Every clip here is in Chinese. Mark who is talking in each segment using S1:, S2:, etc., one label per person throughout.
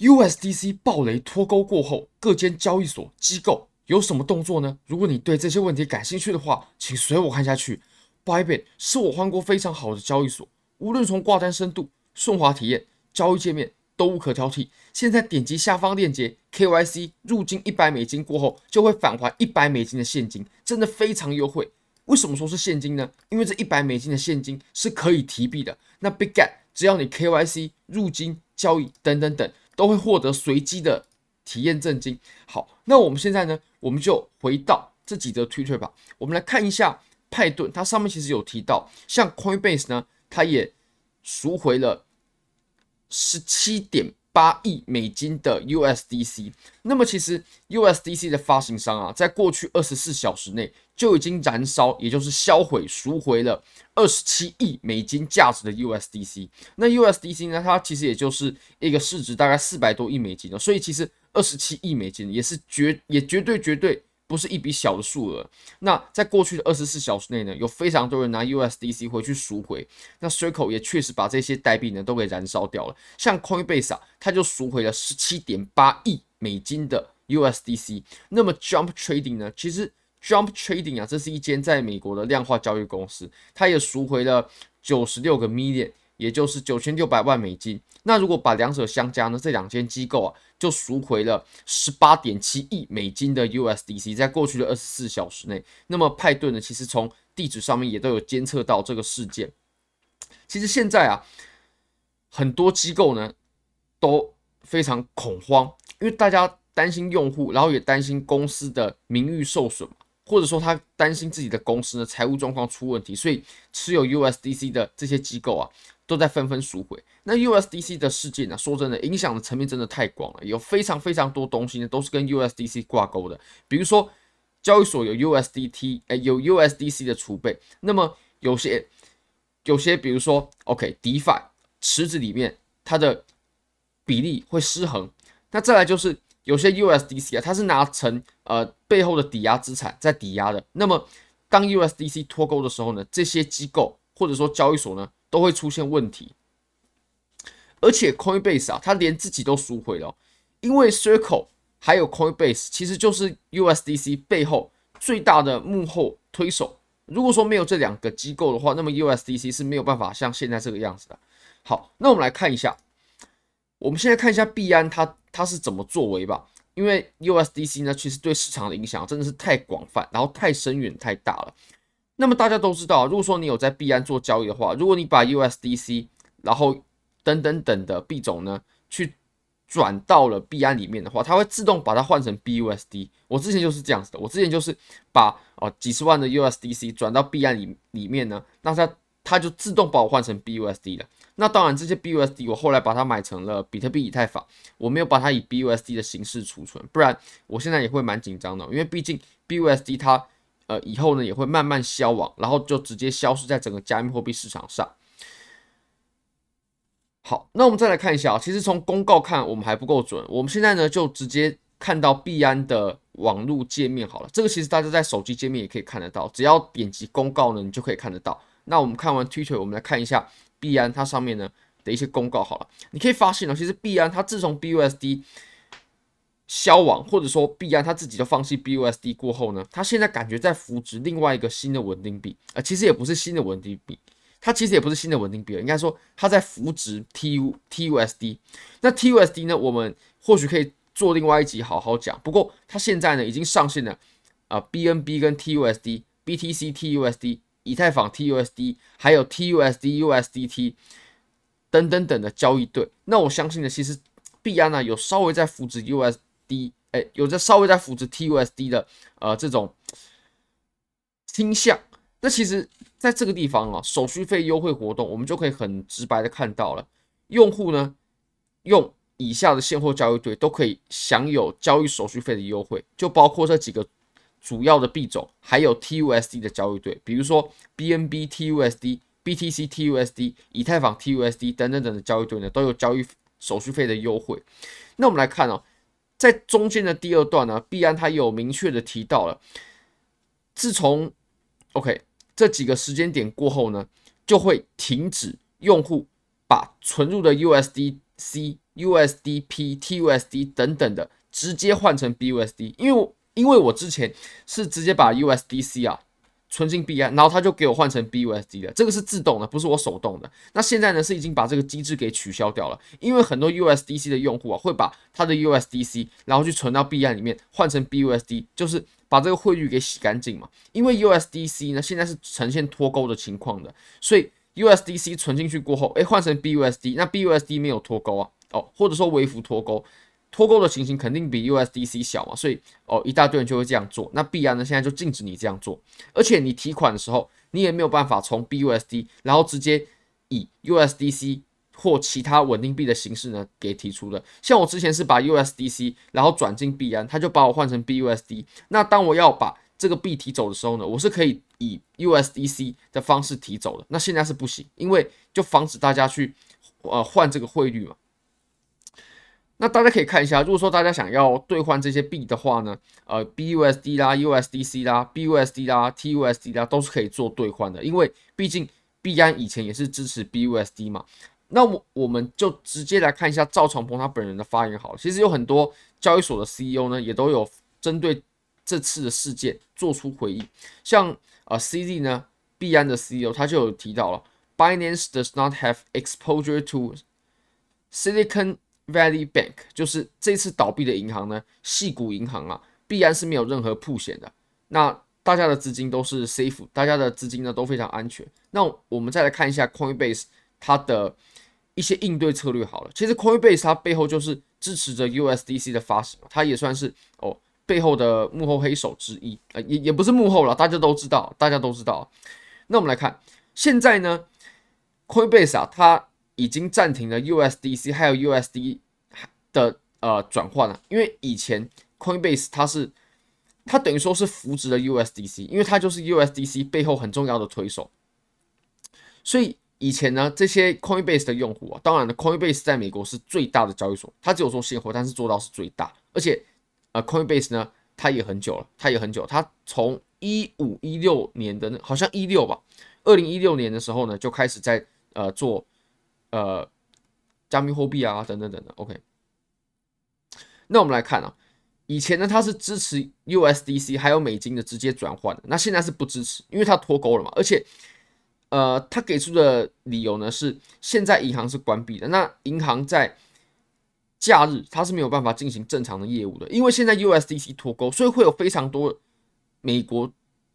S1: USDC 暴雷脱钩过后，各间交易所机构有什么动作呢？如果你对这些问题感兴趣的话，请随我看下去。Bybit 是我换过非常好的交易所，无论从挂单深度、顺滑体验、交易界面都无可挑剔。现在点击下方链接，KYC 入金一百美金过后，就会返还一百美金的现金，真的非常优惠。为什么说是现金呢？因为这一百美金的现金是可以提币的。那 Big Get 只要你 KYC 入金交易等等等。都会获得随机的体验赠金。好，那我们现在呢，我们就回到这几则推特吧。我们来看一下派顿，它上面其实有提到，像 Coinbase 呢，它也赎回了十七点八亿美金的 USDC。那么其实 USDC 的发行商啊，在过去二十四小时内就已经燃烧，也就是销毁赎回了。二十七亿美金价值的 USDC，那 USDC 呢？它其实也就是一个市值大概四百多亿美金的，所以其实二十七亿美金也是绝也绝对绝对不是一笔小的数额。那在过去的二十四小时内呢，有非常多人拿 USDC 回去赎回，那 Circle 也确实把这些代币呢都给燃烧掉了。像 Coinbase 啊，它就赎回了十七点八亿美金的 USDC。那么 Jump Trading 呢，其实。Jump Trading 啊，这是一间在美国的量化交易公司，它也赎回了九十六个 million，也就是九千六百万美金。那如果把两者相加呢，这两间机构啊就赎回了十八点七亿美金的 USDC，在过去的二十四小时内。那么派顿呢，其实从地址上面也都有监测到这个事件。其实现在啊，很多机构呢都非常恐慌，因为大家担心用户，然后也担心公司的名誉受损。或者说他担心自己的公司呢财务状况出问题，所以持有 USDC 的这些机构啊都在纷纷赎回。那 USDC 的事件呢，说真的，影响的层面真的太广了，有非常非常多东西呢都是跟 USDC 挂钩的。比如说交易所有 USDT，哎，有 USDC 的储备，那么有些有些比如说 OK，DeFi 池子里面它的比例会失衡。那再来就是。有些 USDC 啊，它是拿成呃背后的抵押资产在抵押的。那么当 USDC 脱钩的时候呢，这些机构或者说交易所呢都会出现问题。而且 Coinbase 啊，它连自己都赎回了，因为 Circle 还有 Coinbase 其实就是 USDC 背后最大的幕后推手。如果说没有这两个机构的话，那么 USDC 是没有办法像现在这个样子的。好，那我们来看一下，我们现在看一下币安它。它是怎么作为吧？因为 USDC 呢，其实对市场的影响真的是太广泛，然后太深远、太大了。那么大家都知道，如果说你有在币安做交易的话，如果你把 USDC 然后等等等的币种呢，去转到了币安里面的话，它会自动把它换成 BUSD。我之前就是这样子的，我之前就是把哦、几十万的 USDC 转到币安里里面呢，那它它就自动把我换成 BUSD 了。那当然，这些 BUSD 我后来把它买成了比特币、以太坊，我没有把它以 BUSD 的形式储存，不然我现在也会蛮紧张的，因为毕竟 BUSD 它呃以后呢也会慢慢消亡，然后就直接消失在整个加密货币市场上。好，那我们再来看一下啊，其实从公告看我们还不够准，我们现在呢就直接看到币安的网络界面好了，这个其实大家在手机界面也可以看得到，只要点击公告呢，你就可以看得到。那我们看完 Twitter，我们来看一下。币安它上面呢的一些公告好了，你可以发现呢，其实币安它自从 BUSD 消亡，或者说币安它自己都放弃 BUSD 过后呢，它现在感觉在扶植另外一个新的稳定币，呃，其实也不是新的稳定币，它其实也不是新的稳定币了，应该说它在扶植 TU TUSD。那 TUSD 呢，我们或许可以做另外一集好好讲。不过它现在呢已经上线了啊，，BNB 跟 TUSD、BTC TUSD。以太坊 TUSD 还有 TUSD USDT 等等等的交易对，那我相信呢，其实币安呢有稍微在扶持 USD，哎，有着稍微在扶持 TUSD 的呃这种倾向。那其实在这个地方啊，手续费优惠活动，我们就可以很直白的看到了，用户呢用以下的现货交易对都可以享有交易手续费的优惠，就包括这几个。主要的币种还有 TUSD 的交易对，比如说 BNB TUSD、BTC TUSD、以太坊 TUSD 等等等的交易对呢，都有交易手续费的优惠。那我们来看哦，在中间的第二段呢，币安它有明确的提到了，自从 OK 这几个时间点过后呢，就会停止用户把存入的 USDC、USDP、TUSD 等等的直接换成 BUSD，因为因为我之前是直接把 USDC 啊。存进币安，然后他就给我换成 BUSD 的，这个是自动的，不是我手动的。那现在呢，是已经把这个机制给取消掉了，因为很多 USDC 的用户啊，会把他的 USDC 然后去存到币安里面，换成 BUSD，就是把这个汇率给洗干净嘛。因为 USDC 呢，现在是呈现脱钩的情况的，所以 USDC 存进去过后，诶，换成 BUSD，那 BUSD 没有脱钩啊，哦，或者说微幅脱钩。脱钩的情形肯定比 USDC 小嘛，所以哦，一大堆人就会这样做。那币安呢，现在就禁止你这样做，而且你提款的时候，你也没有办法从 BUSD 然后直接以 USDC 或其他稳定币的形式呢给提出的。像我之前是把 USDC 然后转进币安，他就把我换成 BUSD。那当我要把这个币提走的时候呢，我是可以以 USDC 的方式提走的。那现在是不行，因为就防止大家去呃换这个汇率嘛。那大家可以看一下，如果说大家想要兑换这些币的话呢，呃，BUSD 啦、USDC 啦、BUSD 啦、TUSD 啦，都是可以做兑换的。因为毕竟币安以前也是支持 BUSD 嘛。那我我们就直接来看一下赵长鹏他本人的发言好了。其实有很多交易所的 CEO 呢，也都有针对这次的事件做出回应。像呃 CZ 呢，币安的 CEO 他就有提到了，Binance does not have exposure to Silicon Valley Bank 就是这次倒闭的银行呢，矽谷银行啊，必然是没有任何铺险的。那大家的资金都是 safe，大家的资金呢都非常安全。那我们再来看一下 Coinbase 它的一些应对策略好了。其实 Coinbase 它背后就是支持着 USDC 的发行，它也算是哦背后的幕后黑手之一啊，也也不是幕后了，大家都知道，大家都知道。那我们来看现在呢，Coinbase 啊，它已经暂停了 USDC 还有 USD 的呃转换了，因为以前 Coinbase 它是它等于说是扶植了 USDC，因为它就是 USDC 背后很重要的推手，所以以前呢这些 Coinbase 的用户啊，当然了 Coinbase 在美国是最大的交易所，它只有做现货，但是做到是最大，而且呃 Coinbase 呢它也很久了，它也很久，它从一五一六年的好像一六吧，二零一六年的时候呢就开始在呃做。呃，加密货币啊，等等等等，OK。那我们来看啊，以前呢，它是支持 USDC 还有美金的直接转换的，那现在是不支持，因为它脱钩了嘛。而且，呃，他给出的理由呢是，现在银行是关闭的，那银行在假日它是没有办法进行正常的业务的，因为现在 USDC 脱钩，所以会有非常多美国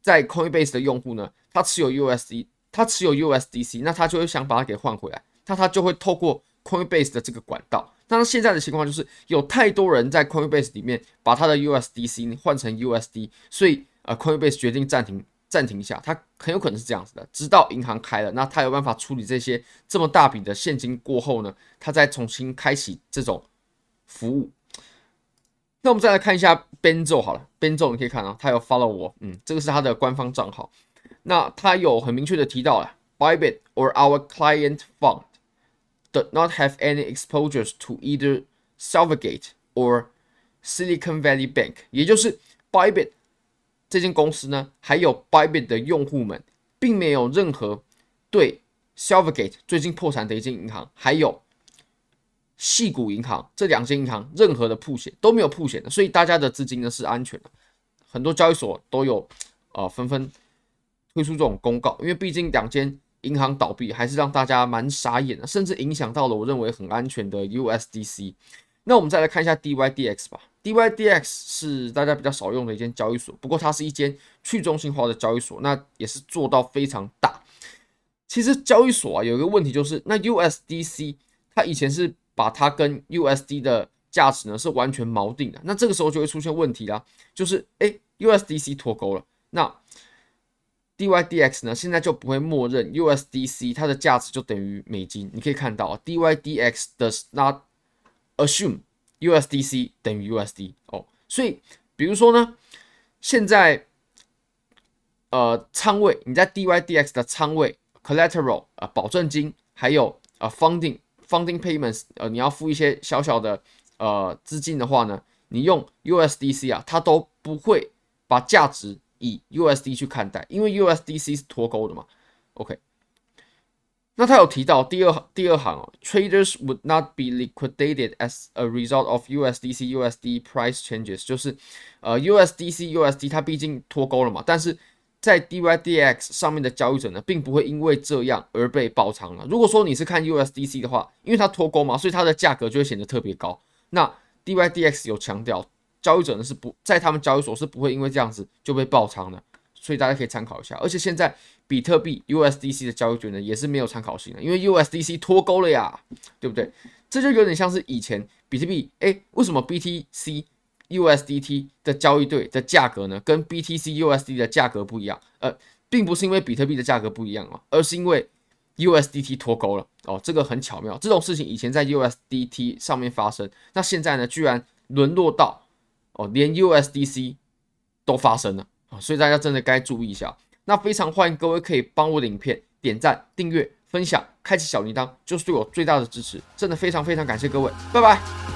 S1: 在 Coinbase 的用户呢，他持有 USD，他持有 USDC，那他就会想把它给换回来。那他就会透过 Coinbase 的这个管道，但是现在的情况就是有太多人在 Coinbase 里面把他的 USDC 换成 USD，所以呃 Coinbase 决定暂停暂停一下，它很有可能是这样子的，直到银行开了，那他有办法处理这些这么大笔的现金过后呢，他再重新开启这种服务。那我们再来看一下 Benzo 好了，Benzo 你可以看到他有 follow 我，嗯，这个是他的官方账号，那他有很明确的提到了 Bybit or our client fund。Does not have any exposures to either Silvergate or Silicon Valley Bank，也就是 Bybit 这间公司呢，还有 Bybit 的用户们，并没有任何对 Silvergate 最近破产的一间银行，还有矽谷银行这两间银行任何的曝险都没有曝险的，所以大家的资金呢是安全的。很多交易所都有呃纷纷推出这种公告，因为毕竟两间。银行倒闭还是让大家蛮傻眼的，甚至影响到了我认为很安全的 USDC。那我们再来看一下 DYDX 吧。DYDX 是大家比较少用的一间交易所，不过它是一间去中心化的交易所，那也是做到非常大。其实交易所啊有一个问题就是，那 USDC 它以前是把它跟 USD 的价值呢是完全锚定的，那这个时候就会出现问题啦，就是诶 USDC 脱钩了，那 DYDX 呢，现在就不会默认 USDC 它的价值就等于美金。你可以看到，DYDX does not assume USDC 等于 USD 哦。所以，比如说呢，现在呃仓位你在 DYDX 的仓位 collateral 啊、呃、保证金，还有呃 funding funding payments 呃你要付一些小小的呃资金的话呢，你用 USDC 啊，它都不会把价值。以 USD 去看待，因为 USDC 是脱钩的嘛。OK，那他有提到第二第二行哦，traders would not be liquidated as a result of USDC USD price changes，就是呃 USDC USD 它毕竟脱钩了嘛，但是在 DYDX 上面的交易者呢，并不会因为这样而被爆仓了。如果说你是看 USDC 的话，因为它脱钩嘛，所以它的价格就会显得特别高。那 DYDX 有强调，交易者呢是不在他们交易所是不会因为这样子就被爆仓的，所以大家可以参考一下。而且现在。比特币 USDC 的交易权呢，也是没有参考性的，因为 USDC 脱钩了呀，对不对？这就有点像是以前比特币，哎，为什么 BTC USDT 的交易对的价格呢，跟 BTC USD 的价格不一样？呃，并不是因为比特币的价格不一样哦，而是因为 USDT 脱钩了哦，这个很巧妙。这种事情以前在 USDT 上面发生，那现在呢，居然沦落到哦，连 USDC 都发生了啊，所以大家真的该注意一下。那非常欢迎各位可以帮我的影片点赞、订阅、分享、开启小铃铛，就是对我最大的支持，真的非常非常感谢各位，拜拜。